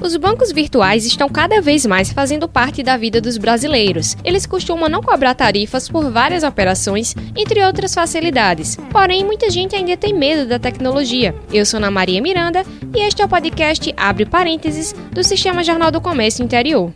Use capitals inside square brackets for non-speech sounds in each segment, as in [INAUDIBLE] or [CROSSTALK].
Os bancos virtuais estão cada vez mais fazendo parte da vida dos brasileiros. Eles costumam não cobrar tarifas por várias operações, entre outras facilidades. Porém, muita gente ainda tem medo da tecnologia. Eu sou Ana Maria Miranda e este é o podcast Abre Parênteses do Sistema Jornal do Comércio Interior.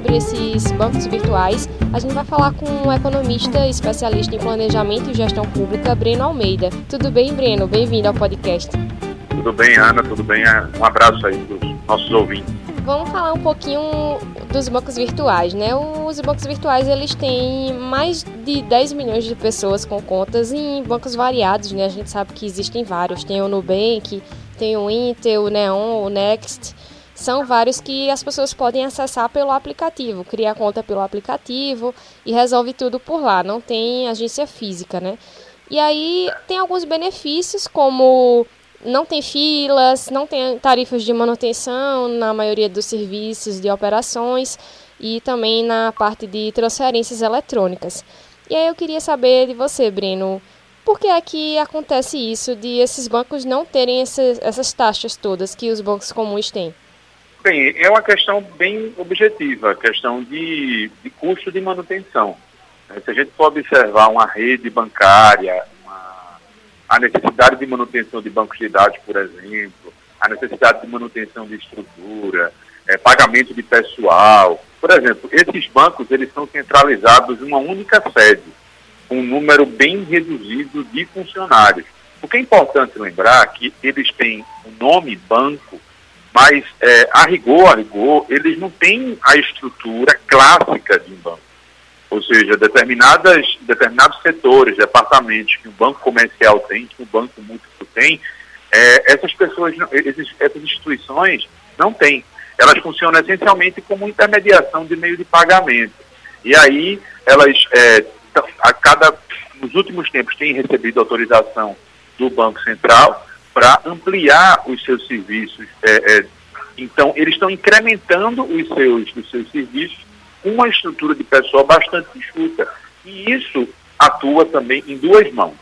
Sobre esses bancos virtuais, a gente vai falar com um economista especialista em planejamento e gestão pública, Breno Almeida. Tudo bem, Breno? Bem-vindo ao podcast. Tudo bem, Ana? Tudo bem? Um abraço aí para os nossos ouvintes. Vamos falar um pouquinho dos bancos virtuais, né? Os bancos virtuais, eles têm mais de 10 milhões de pessoas com contas em bancos variados, né? A gente sabe que existem vários. Tem o Nubank, tem o Intel, o Neon, o Next são vários que as pessoas podem acessar pelo aplicativo, criar conta pelo aplicativo e resolve tudo por lá, não tem agência física, né? E aí tem alguns benefícios como não tem filas, não tem tarifas de manutenção na maioria dos serviços de operações e também na parte de transferências eletrônicas. E aí eu queria saber de você, Breno, por que é que acontece isso de esses bancos não terem essas, essas taxas todas que os bancos comuns têm? Bem, é uma questão bem objetiva, questão de, de custo de manutenção. É, se a gente for observar uma rede bancária, uma, a necessidade de manutenção de bancos de dados, por exemplo, a necessidade de manutenção de estrutura, é, pagamento de pessoal. Por exemplo, esses bancos eles são centralizados em uma única sede, com um número bem reduzido de funcionários. O que é importante lembrar é que eles têm o nome banco, mas é, a rigor, a rigor, eles não têm a estrutura clássica de um banco. Ou seja, determinadas, determinados setores, departamentos que o banco comercial tem, que o banco múltiplo tem, é, essas pessoas, esses, essas instituições não têm. Elas funcionam essencialmente como intermediação de meio de pagamento. E aí, elas, é, a cada, nos últimos tempos, têm recebido autorização do Banco Central para ampliar os seus serviços. É, é, então, eles estão incrementando os seus, os seus serviços com uma estrutura de pessoal bastante enxuta. E isso atua também em duas mãos.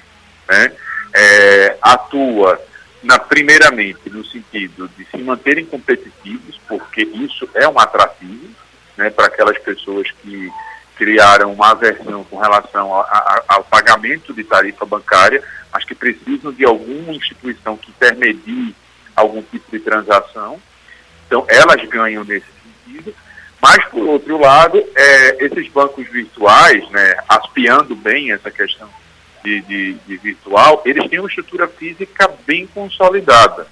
Né? É, atua, na, primeiramente, no sentido de se manterem competitivos, porque isso é um atrativo né, para aquelas pessoas que criaram uma aversão com relação a, a, ao pagamento de tarifa bancária, mas que precisam de alguma instituição que intermedie algum tipo de transação. Então, elas ganham nesse sentido. Mas, por outro lado, é, esses bancos virtuais, né, aspiando bem essa questão de, de, de, virtual, eles têm uma estrutura física bem consolidada,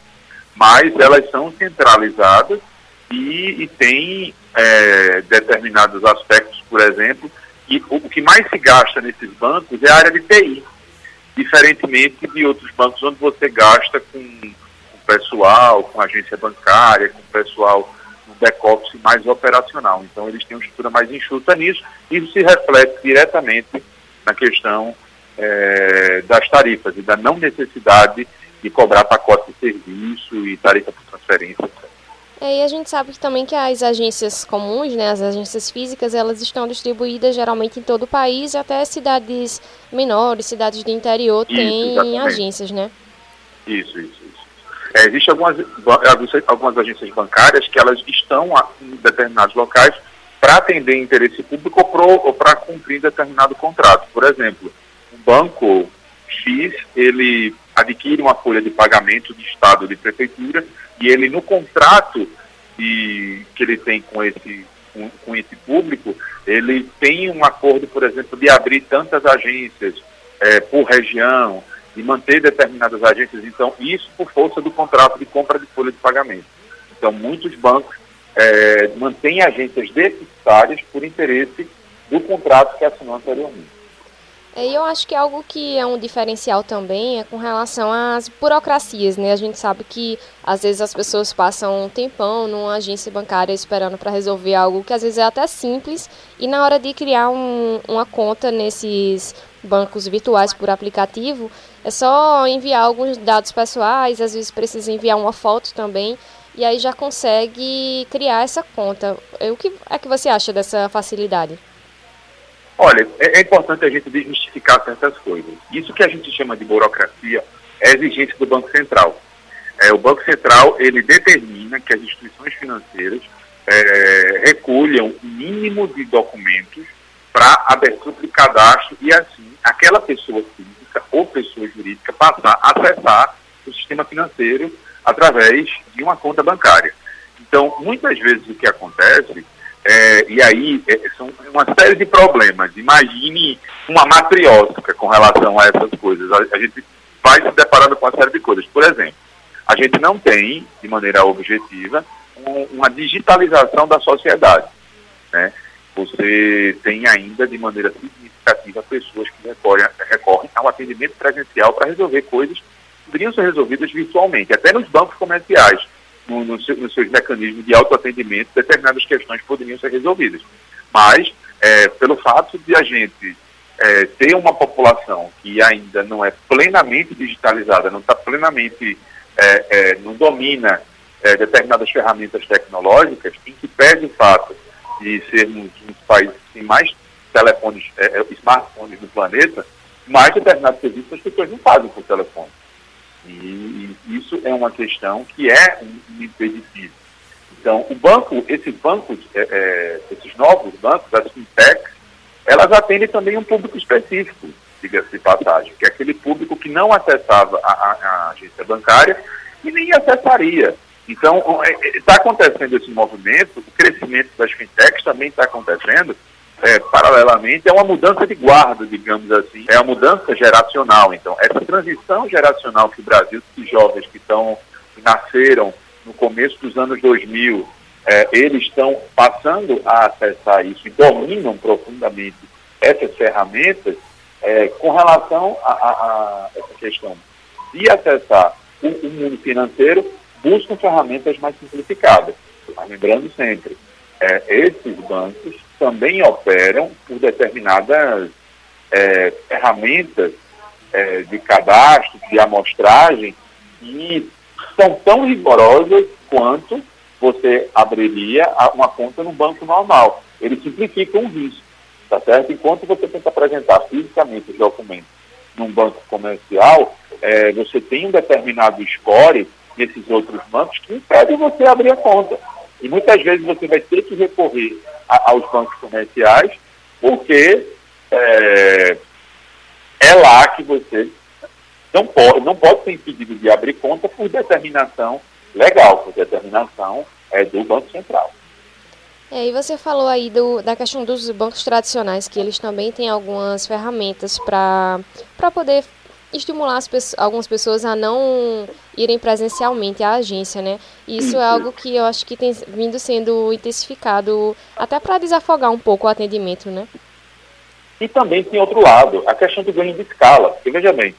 mas elas são centralizadas e, e têm é, determinados aspectos, por exemplo, e o, o que mais se gasta nesses bancos é a área de TI diferentemente de outros bancos onde você gasta com, com pessoal, com agência bancária, com pessoal no back-office mais operacional. Então, eles têm uma estrutura mais enxuta nisso. Isso se reflete diretamente na questão é, das tarifas e da não necessidade de cobrar pacote de serviço e tarifa por transferência, etc. É, e a gente sabe também que as agências comuns, né, as agências físicas, elas estão distribuídas geralmente em todo o país, e até cidades menores, cidades do interior têm agências, né? Isso, isso, isso. É, Existem algumas, algumas agências bancárias que elas estão em determinados locais para atender interesse público ou para cumprir determinado contrato. Por exemplo, um banco X, ele adquire uma folha de pagamento de Estado de prefeitura e ele no contrato de, que ele tem com esse, com, esse público, ele tem um acordo, por exemplo, de abrir tantas agências é, por região e manter determinadas agências. Então, isso por força do contrato de compra de folha de pagamento. Então, muitos bancos é, mantêm agências deficitárias por interesse do contrato que assinou anteriormente. E eu acho que algo que é um diferencial também é com relação às burocracias, né? A gente sabe que às vezes as pessoas passam um tempão numa agência bancária esperando para resolver algo que às vezes é até simples e na hora de criar um, uma conta nesses bancos virtuais por aplicativo, é só enviar alguns dados pessoais, às vezes precisa enviar uma foto também, e aí já consegue criar essa conta. O que é que você acha dessa facilidade? Olha, é, é importante a gente desmistificar certas coisas. Isso que a gente chama de burocracia é exigência do Banco Central. É, o Banco Central ele determina que as instituições financeiras é, recolham o mínimo de documentos para abertura de cadastro e assim aquela pessoa física ou pessoa jurídica passar a acessar o sistema financeiro através de uma conta bancária. Então, muitas vezes o que acontece, é, e aí é, são uma série de problemas. Imagine uma matriótica com relação a essas coisas. A, a gente vai se deparando com uma série de coisas. Por exemplo, a gente não tem, de maneira objetiva, um, uma digitalização da sociedade. Né? Você tem ainda, de maneira significativa, pessoas que recorrem, recorrem ao atendimento presencial para resolver coisas que poderiam ser resolvidas virtualmente, até nos bancos comerciais, no, no seu, nos seus mecanismos de autoatendimento, determinadas questões poderiam ser resolvidas. Mas, é, pelo fato de a gente é, ter uma população que ainda não é plenamente digitalizada, não está plenamente é, é, não domina é, determinadas ferramentas tecnológicas, em que pese o fato de sermos um dos países que tem mais telefones, é, smartphones no planeta, mais determinados serviços as pessoas não fazem por telefone. E, e isso é uma questão que é um, impeditivo. Então, o banco, esses bancos, é, esses novos bancos, as fintechs, elas atendem também um público específico diga-se de passagem, que é aquele público que não acessava a, a, a agência bancária e nem acessaria. Então, está é, é, acontecendo esse movimento, o crescimento das fintechs também está acontecendo, é, paralelamente, é uma mudança de guarda, digamos assim, é uma mudança geracional. Então, essa transição geracional que o Brasil, que jovens que estão, que nasceram no começo dos anos 2000, é, eles estão passando a acessar isso e dominam profundamente essas ferramentas, é, com relação a, a, a, essa questão de acessar o, o, mundo financeiro, buscam ferramentas mais simplificadas. Mas lembrando sempre, é, esses bancos também operam por determinadas é, ferramentas é, de cadastro, de amostragem, e são tão rigorosas quanto você abriria uma conta no banco normal. Eles simplificam o risco tá certo? Enquanto você tenta apresentar fisicamente os documentos num banco comercial, é, você tem um determinado score nesses outros bancos que impede você abrir a conta. E muitas vezes você vai ter que recorrer aos bancos comerciais, porque é, é lá que você não pode, não pode ser impedido de abrir conta por determinação legal, por determinação é, do Banco Central. É, e você falou aí do, da questão dos bancos tradicionais, que eles também têm algumas ferramentas para poder estimular as, algumas pessoas a não irem presencialmente à agência, né? Isso é algo que eu acho que tem vindo sendo intensificado até para desafogar um pouco o atendimento, né? E também tem outro lado, a questão do ganho de escala. Porque, veja bem,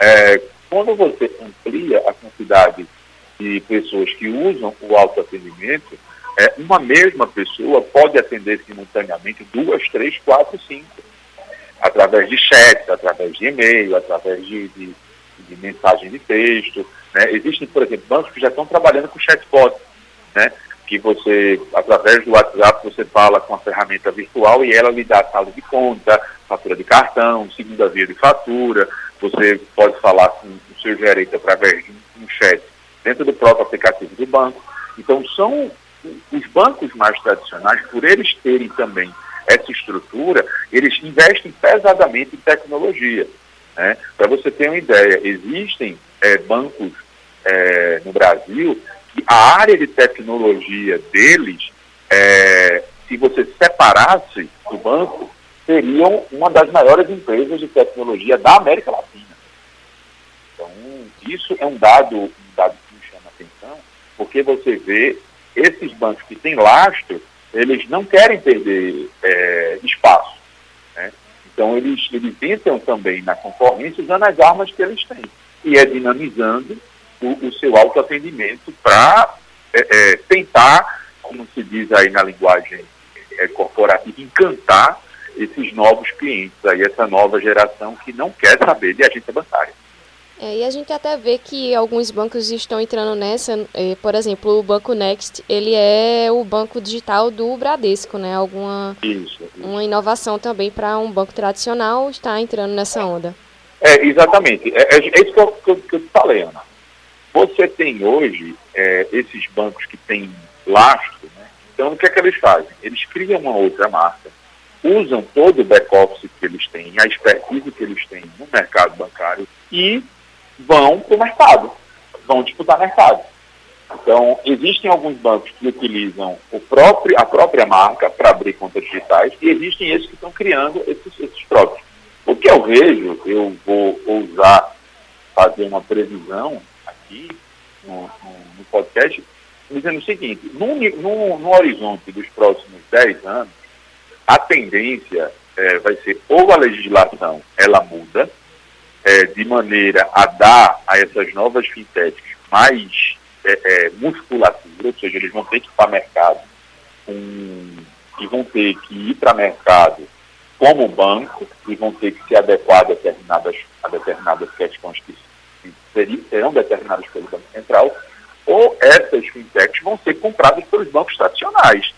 é, quando você amplia a quantidade de pessoas que usam o autoatendimento, é, uma mesma pessoa pode atender simultaneamente duas, três, quatro, cinco, através de chat, através de e-mail, através de, de, de mensagem de texto. Né? Existem, por exemplo, bancos que já estão trabalhando com chatbot, né? que você, através do WhatsApp, você fala com a ferramenta virtual e ela lhe dá saldo de conta, fatura de cartão, segunda via de fatura, você pode falar com o seu gerente através de um chat dentro do próprio aplicativo do banco. Então, são os bancos mais tradicionais, por eles terem também essa estrutura, eles investem pesadamente em tecnologia. Né? Para você ter uma ideia, existem é, bancos é, no Brasil que a área de tecnologia deles, é, se você separasse do banco, seriam uma das maiores empresas de tecnologia da América Latina. Então, isso é um dado, um dado que me chama a atenção, porque você vê esses bancos que têm lastro, eles não querem perder é, espaço. Né? Então, eles, eles entram também na concorrência usando as armas que eles têm. E é dinamizando o, o seu autoatendimento para é, é, tentar, como se diz aí na linguagem é, corporativa, encantar esses novos clientes, aí, essa nova geração que não quer saber de agência bancária. É, e a gente até vê que alguns bancos estão entrando nessa, é, por exemplo, o Banco Next, ele é o banco digital do Bradesco, né? Alguma isso, isso. uma inovação também para um banco tradicional está entrando nessa onda. É, exatamente. É, é, é isso que eu, que, eu, que eu te falei, Ana. Você tem hoje é, esses bancos que têm lastro, né? então o que é que eles fazem? Eles criam uma outra marca, usam todo o back-office que eles têm, a expertise que eles têm no mercado bancário e vão para o mercado, vão disputar mercado. Então, existem alguns bancos que utilizam próprio, a própria marca para abrir contas digitais e existem esses que estão criando esses, esses próprios. O que eu vejo, eu vou ousar fazer uma previsão aqui no, no, no podcast, dizendo o seguinte, no, no, no, horizonte dos próximos 10 anos, a tendência é, vai ser ou a legislação ela muda, é, de maneira a dar a essas novas fintechs mais é, é, musculatura, ou seja, eles vão ter que ir para mercado com, e vão ter que ir para mercado como banco e vão ter que se adequar a determinadas, a determinadas questões que serão determinadas pelo Banco Central, ou essas fintechs vão ser compradas pelos bancos tradicionais,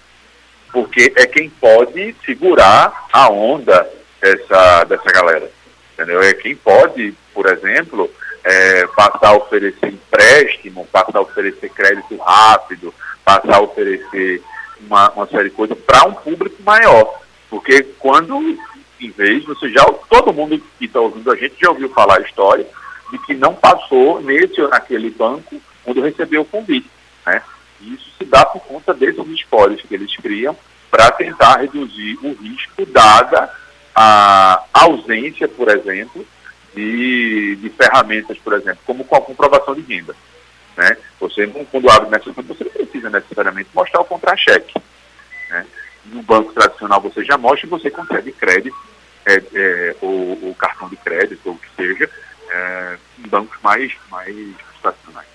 porque é quem pode segurar a onda dessa, dessa galera entendeu? É quem pode, por exemplo, é, passar a oferecer empréstimo, passar a oferecer crédito rápido, passar a oferecer uma, uma série de coisas para um público maior. Porque quando, em vez, você já, todo mundo que está ouvindo a gente já ouviu falar a história de que não passou nesse ou naquele banco quando recebeu o convite. Né? E isso se dá por conta desses espólios que eles criam para tentar reduzir o risco dada a ausência, por exemplo, de, de ferramentas, por exemplo, como com a comprovação de renda. Né? Você, quando abre nessa você não precisa necessariamente mostrar o contra-cheque. Né? No banco tradicional você já mostra e você consegue crédito, é, é, ou, ou, cartão de crédito, ou o que seja, é, em bancos mais, mais tradicionais.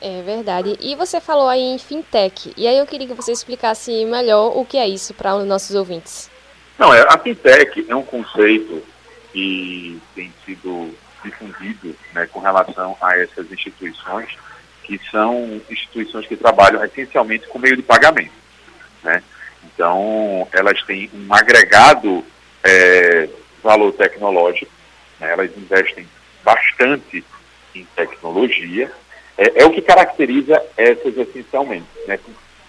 É verdade. E você falou aí em fintech. E aí eu queria que você explicasse melhor o que é isso para os nossos ouvintes. Não, é, a fintech é um conceito que tem sido difundido né, com relação a essas instituições, que são instituições que trabalham essencialmente com meio de pagamento. Né? Então, elas têm um agregado é, valor tecnológico, né? elas investem bastante em tecnologia, é, é, o que caracteriza essas essencialmente. Né?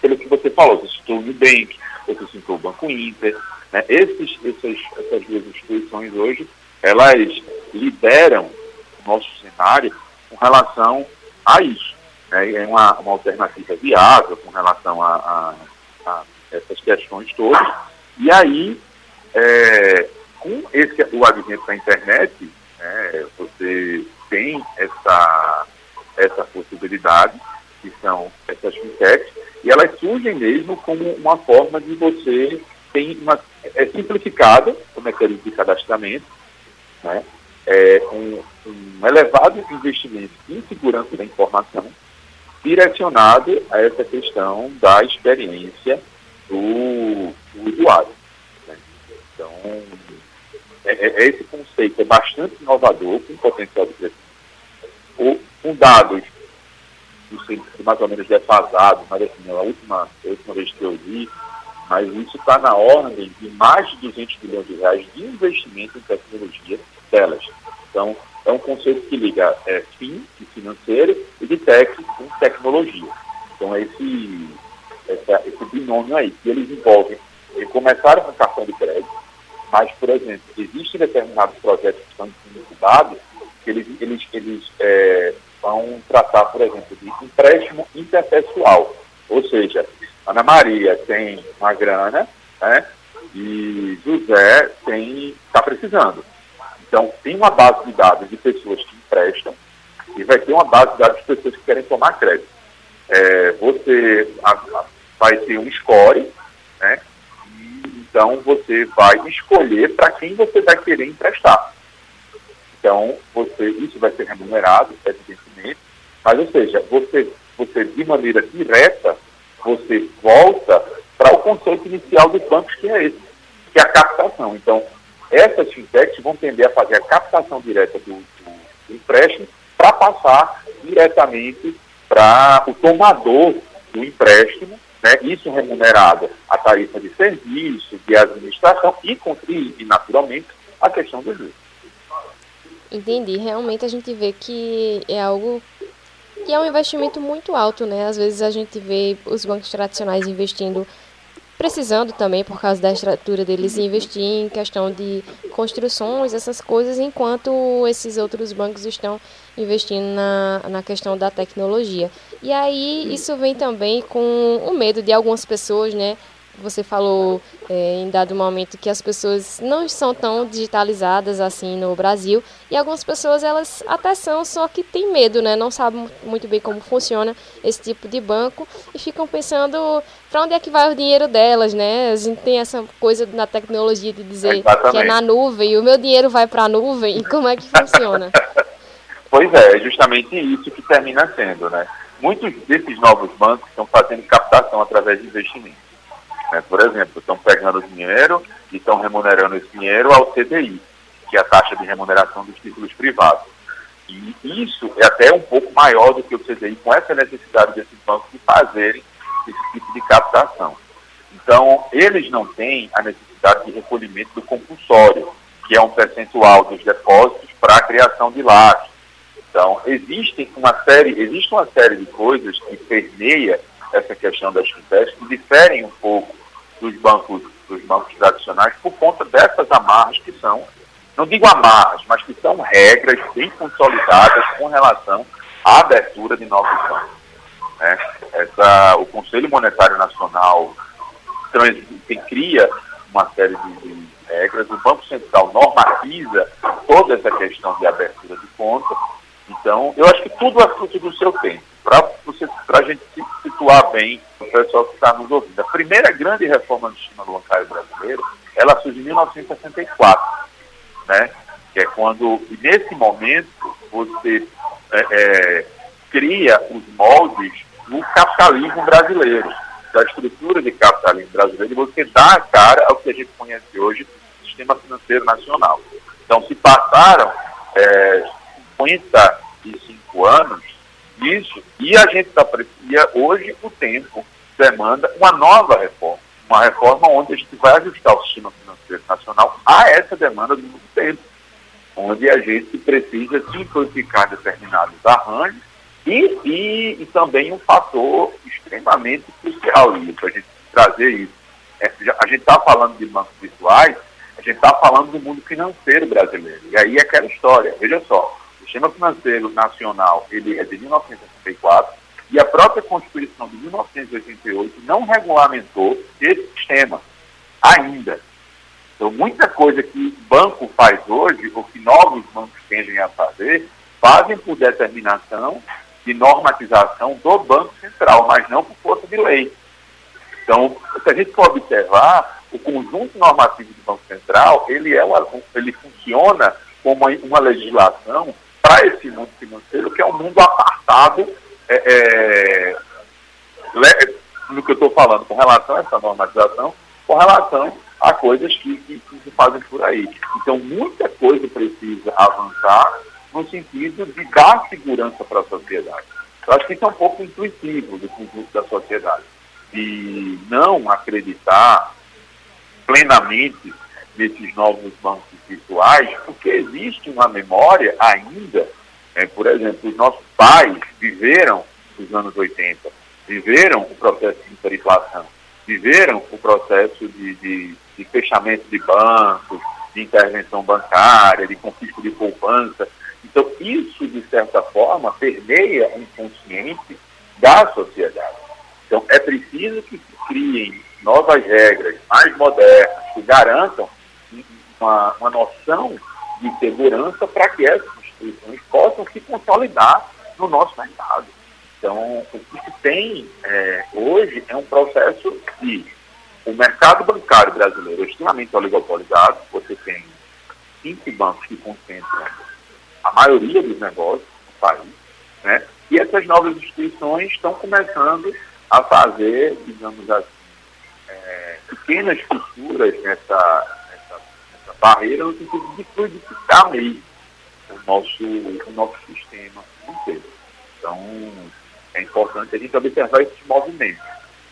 Pelo que você falou, você citou o Nubank, você citou o Banco Inter, né? Esses, essas, essas duas instituições hoje, elas lideram o nosso cenário com relação a isso. Né? É uma, uma alternativa viável com relação a, a, a essas questões todas. E aí, é, com esse, o advento da internet, né, você tem essa, essa possibilidade, que são essas fintechs, e elas surgem mesmo como uma forma de você tem uma, é simplificado o mecanismo de cadastramento, né? é um, um elevado investimento em segurança da informação direcionado a essa questão da experiência do, do usuário. Né? Então, é, é, esse conceito é bastante inovador, com potencial de crescimento. O, com dados mais ou menos defasados, mas assim, a última, a última vez que eu vi, mas isso está na ordem de mais de 200 bilhões de reais de investimento em tecnologia delas. Então, é um conceito que liga é, FIM, de financeiro, e de tech, com tecnologia. Então, é esse, esse binômio aí, que eles envolvem, eles começaram com cartão de crédito, mas, por exemplo, existem determinados projetos que estão sendo estudados, que eles, eles, eles é, vão tratar, por exemplo, de empréstimo interpessoal, ou seja, Ana Maria tem uma grana, né? E José tem está precisando. Então, tem uma base de dados de pessoas que emprestam e vai ter uma base de dados de pessoas que querem tomar crédito. É, você a, a, vai ter um score, né? E, então, você vai escolher para quem você vai querer emprestar. Então, você, isso vai ser remunerado, evidentemente, mas, ou seja, você, você de maneira direta você volta para o conceito inicial dos bancos, que é esse, que é a captação. Então, essas fintechs vão tender a fazer a captação direta do, do, empréstimo para passar diretamente para o tomador do empréstimo, né, isso remunerado a tarifa de serviço, de administração e, e naturalmente, a questão do juros. Entendi. Realmente a gente vê que é algo que é um investimento muito alto, né? Às vezes a gente vê os bancos tradicionais investindo precisando também, por causa da estrutura deles, investir em questão de construções, essas coisas, enquanto esses outros bancos estão investindo na, na questão da tecnologia. E aí isso vem também com o medo de algumas pessoas, né, você falou é, em dado momento que as pessoas não são tão digitalizadas assim no Brasil e algumas pessoas elas até são, só que tem medo, né? Não sabem muito bem como funciona esse tipo de banco e ficam pensando para onde é que vai o dinheiro delas, né? A gente tem essa coisa na tecnologia de dizer Exatamente. que é na nuvem, o meu dinheiro vai para a nuvem como é que funciona? [LAUGHS] pois é, é justamente isso que termina sendo, né? Muitos desses novos bancos estão fazendo captação através de investimentos. Né? Por exemplo, estão pegando dinheiro e estão remunerando esse dinheiro ao CDI, que é a taxa de remuneração dos títulos privados. E isso é até um pouco maior do que o CDI, com essa necessidade desses bancos de fazerem esse tipo de captação. Então, eles não têm a necessidade de recolhimento do compulsório, que é um percentual dos depósitos para a criação de lajes. Então, existe uma série, existe uma série de coisas que permeia essa questão das fintechs que diferem um pouco dos bancos, dos bancos tradicionais por conta dessas amarras que são, não digo amarras, mas que são regras bem consolidadas com relação à abertura de novos bancos. Né? Essa, o Conselho Monetário Nacional trans, cria uma série de, de regras, o Banco Central normatiza toda essa questão de abertura de conta. Então, eu acho que tudo é fruto do seu tempo para a gente se situar bem o pessoal que está nos ouvindo. A primeira grande reforma do sistema bancário brasileiro, ela surgiu em 1964, né? que é quando, nesse momento, você é, é, cria os moldes do capitalismo brasileiro, da estrutura de capitalismo brasileiro, e você dá a cara ao que a gente conhece hoje, sistema financeiro nacional. Então, se passaram é, 55 anos isso, e a gente aprecia hoje o tempo demanda uma nova reforma, uma reforma onde a gente vai ajustar o sistema financeiro nacional a essa demanda do novo tempo, onde a gente precisa simplificar determinados arranjos e, e, e também um fator extremamente crucial isso, a gente trazer isso. É, a gente está falando de bancos virtuais, a gente está falando do mundo financeiro brasileiro. E aí é aquela história, veja só, sistema financeiro nacional ele é de 1964 e a própria Constituição de 1988 não regulamentou esse sistema ainda. Então, muita coisa que o banco faz hoje, ou que novos bancos tendem a fazer, fazem por determinação de normatização do Banco Central, mas não por força de lei. Então, se a gente for observar, o conjunto normativo do Banco Central, ele, é uma, ele funciona como uma legislação para esse mundo financeiro, que é um mundo apartado é, é, no que eu estou falando com relação a essa normatização, com relação a coisas que, que, que, se fazem por aí. Então, muita coisa precisa avançar no sentido de dar segurança para a sociedade. Eu acho que isso é um pouco intuitivo do conjunto da sociedade. De não acreditar plenamente nesses novos bancos virtuais, porque existe uma memória ainda, é, por exemplo, os nossos pais viveram os anos 80, viveram o processo de hiperinflação, viveram o processo de, de, de fechamento de bancos, de intervenção bancária, de confisco de poupança. Então, isso, de certa forma, permeia o inconsciente da sociedade. Então, é preciso que se criem novas regras mais modernas que garantam uma, uma noção de segurança para que essas instituições possam se consolidar no nosso mercado. Então, o que se tem é, hoje é um processo de o mercado bancário brasileiro é extremamente oligopolizado, você tem cinco bancos que concentram a maioria dos negócios no país, né? e essas novas instituições estão começando a fazer, digamos assim, é, pequenas fissuras nessa, barreira no sentido de fluidificar mesmo o nosso, o nosso sistema inteiro. Então, é importante a gente observar esses movimentos.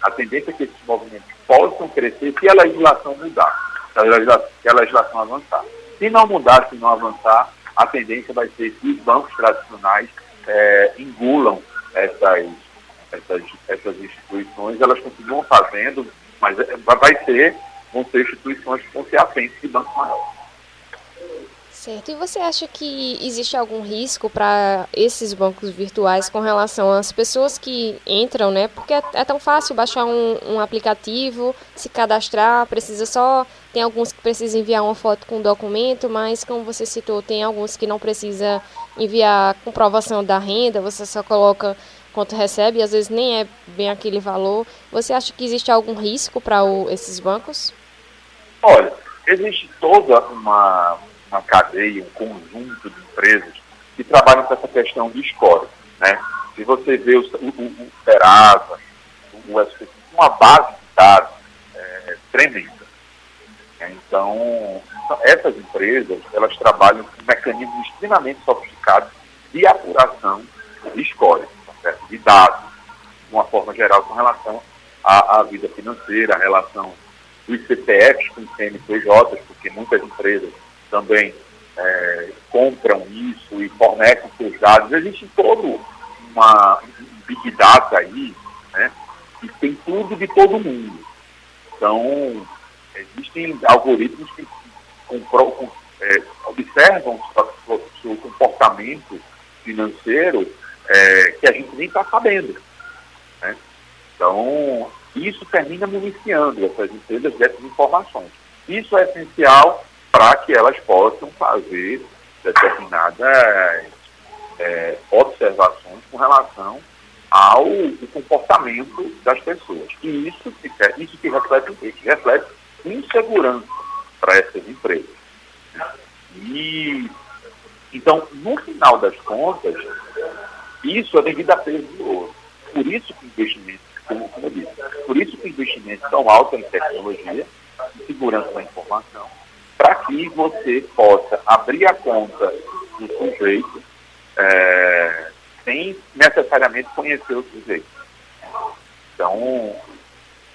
A tendência é que esses movimentos possam crescer se a legislação mudar, se a legislação, se a legislação avançar. Se não mudar, se não avançar, a tendência vai ser que os bancos tradicionais é, engulam essas, essas, essas instituições, elas continuam fazendo, mas é, vai ser, vão ser instituições afentes de bancos maiores. Certo. E você acha que existe algum risco para esses bancos virtuais com relação às pessoas que entram, né? Porque é, é tão fácil baixar um, um, aplicativo, se cadastrar, precisa só. Tem alguns que precisam enviar uma foto com documento, mas como você citou, tem alguns que não precisa enviar comprovação da renda, você só coloca quanto recebe, às vezes nem é bem aquele valor. Você acha que existe algum risco para esses bancos? Olha, existe toda uma uma cadeia, um conjunto de empresas que trabalham com essa questão de score. Né? Se você vê o, o, o Serasa, o SPC, uma base de dados é, tremenda. Então, essas empresas, elas trabalham com mecanismos extremamente sofisticados de apuração de score, tá de dados, de uma forma geral, com relação à, à vida financeira, a relação dos CPFs com CNPJs, porque muitas empresas também é, compram isso e fornecem seus dados. Existe todo uma um big data aí, né, que tem tudo de todo mundo. Então, existem algoritmos que compro, é, observam o seu comportamento financeiro é, que a gente nem está sabendo. Né? Então, isso termina municiando essas empresas dessas informações. Isso é essencial para que elas possam fazer determinadas é, observações com relação ao comportamento das pessoas. E isso que, isso que reflete que reflete insegurança para essas empresas. E então, no final das contas, isso é devido a peso de ouro. Por isso que investimentos, como, como disse, por isso que investimentos tão altos em tecnologia, em segurança da informação, para que você possa abrir a conta do sujeito é, sem necessariamente conhecer o sujeito. Então,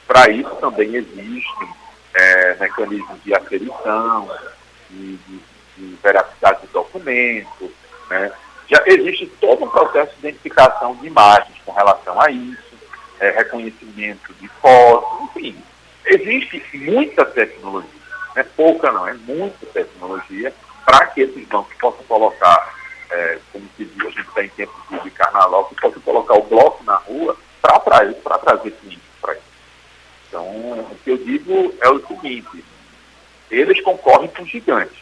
para isso também existem é, mecanismos de aferição, de, de, de veracidade de documento, né? já existe todo um processo de identificação de imagens com relação a isso, é, reconhecimento de fotos, enfim, existe muita tecnologia é pouca não, é muita tecnologia para que esses bancos possam colocar, é, como se diz, a gente está em tempo de carnaval, que possam colocar o bloco na rua para trazer, trazer clientes para isso. Então, o que eu digo é o seguinte, eles concorrem com gigantes,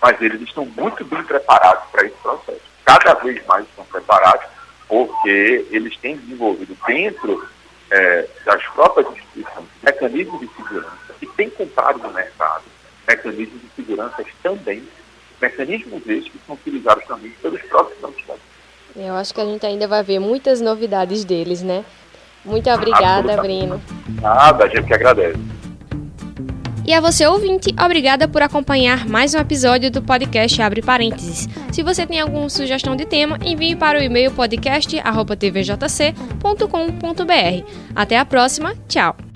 mas eles estão muito bem preparados para esse processo. Cada vez mais estão preparados, porque eles têm desenvolvido dentro é, das próprias instituições mecanismos de segurança que tem comprado no mercado mecanismos de segurança também, mecanismos esses que são utilizados também pelos próprios bancos. Eu acho que a gente ainda vai ver muitas novidades deles, né? Muito obrigada, Brino. Nada, a gente que agradece. E a você, ouvinte, obrigada por acompanhar mais um episódio do podcast Abre Parênteses. Se você tem alguma sugestão de tema, envie para o e-mail podcast.tvjc.com.br. Até a próxima, tchau!